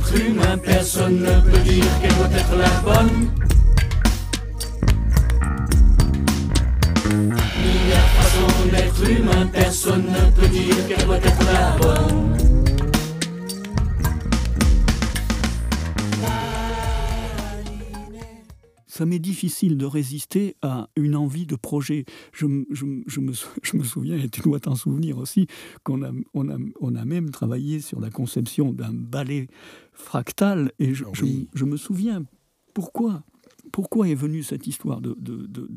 être humain, personne ne peut dire qu'elle doit être la bonne. Milliard façons d'être humain, personne ne peut dire qu'elle doit être la bonne. Ça m'est difficile de résister à une envie de projet. Je, je, je, me, je me, souviens, et tu dois t'en souvenir aussi, qu'on a, on a, on a même travaillé sur la conception d'un ballet fractal, et je, ah je me souviens pourquoi pourquoi est venue cette histoire de,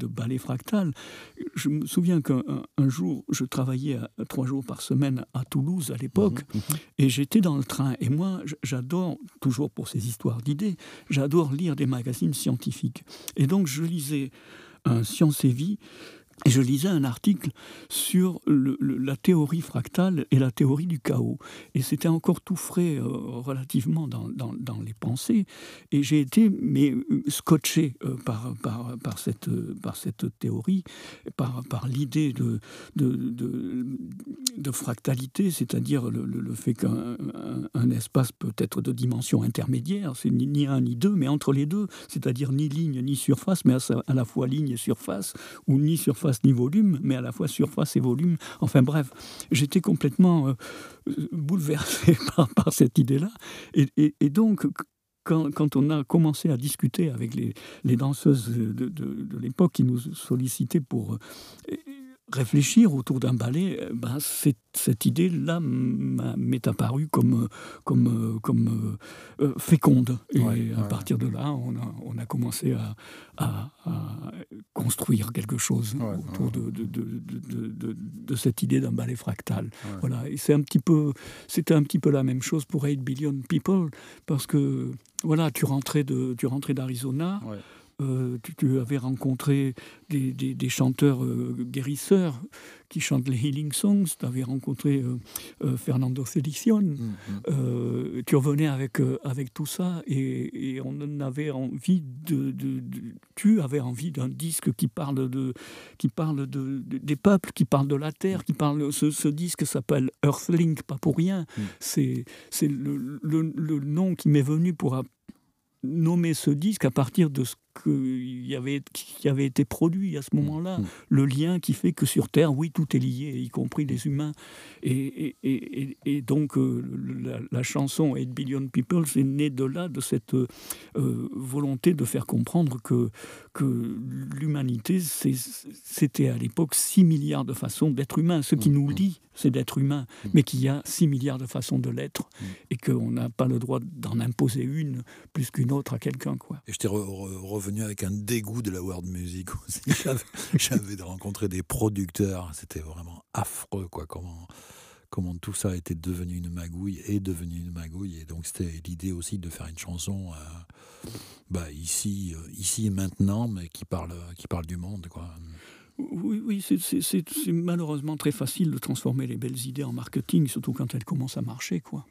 ballet fractal? Je me souviens qu'un jour, je travaillais trois jours par semaine à Toulouse à l'époque, mhm, mhm. et j'étais dans le train. Et moi, j'adore, toujours pour ces histoires d'idées, j'adore lire des magazines scientifiques. Et donc, je lisais un Science et Vie je lisais un article sur la théorie fractale et la théorie du chaos. Et c'était encore tout frais euh, relativement dans, les pensées. Et j'ai été mais, euh, scotché euh, par, par, par, cette, par cette théorie, par, par l'idée de, fractalité, c'est-à-dire le, fait qu'un un, espace peut être de dimension intermédiaire, c'est ni, un ni deux, mais entre les deux, c'est-à-dire ni ligne ni surface, mais à, la fois ligne et surface, ou ni surface ni volume, mais à la fois surface et volume. Enfin bref, j'étais complètement euh, bouleversé par, cette idée-là. Et, donc, quand, on a commencé à discuter avec les, danseuses de, de l'époque qui nous sollicitaient pour euh, réfléchir autour d'un ballet, euh, ben, cette idée-là m'est apparue comme, comme, comme euh, féconde. Et à partir de là, on a, on a commencé à, à, construire quelque chose autour de, de, de, de, cette idée d'un ballet fractal. Voilà. Et c'est un petit peu, c'était un petit peu la même chose pour 8 Billion People, parce que voilà, tu rentrais de, tu rentrais d'Arizona. Euh, tu, avais rencontré des, des, chanteurs euh, guérisseurs qui chantent les healing songs, tu avais rencontré euh, Fernando Felicion, mm-hmm. tu revenais avec, avec tout ça et, on avait envie de, Tu avais envie d'un disque qui parle, de, qui parle de, des peuples, qui parle de la terre, qui parle. Ce, ce disque s'appelle Earthlink, pas pour rien. Mm. C'est le, le, le, nom qui m'est venu pour nommer ce disque à partir de ce qui avait, qui avait été produit à ce moment-là. Mm. Le lien qui fait que sur Terre, oui, tout est lié, y compris les humains. Et, et, et, donc, euh, la, chanson 8 Billion People, c'est né de là, de cette euh, volonté de faire comprendre que, que l'humanité, c'était à l'époque 6 milliards de façons d'être humain. Ce qui mm. nous lie, c'est d'être humain, mais qu'il y a 6 milliards de façons de l'être et qu'on n'a pas le droit d'en imposer une plus qu'une autre à quelqu'un. Quoi. Et je t'ai venu avec un dégoût de la world music aussi. J'avais rencontré des producteurs, c'était vraiment affreux, quoi. Comment, comment tout ça était devenu une magouille et devenu une magouille. Et donc c'était l'idée aussi de faire une chanson euh, bah, ici, euh, ici et maintenant, mais qui parle, qui parle du monde, quoi. Oui, oui c'est malheureusement très facile de transformer les belles idées en marketing, surtout quand elles commencent à marcher, quoi.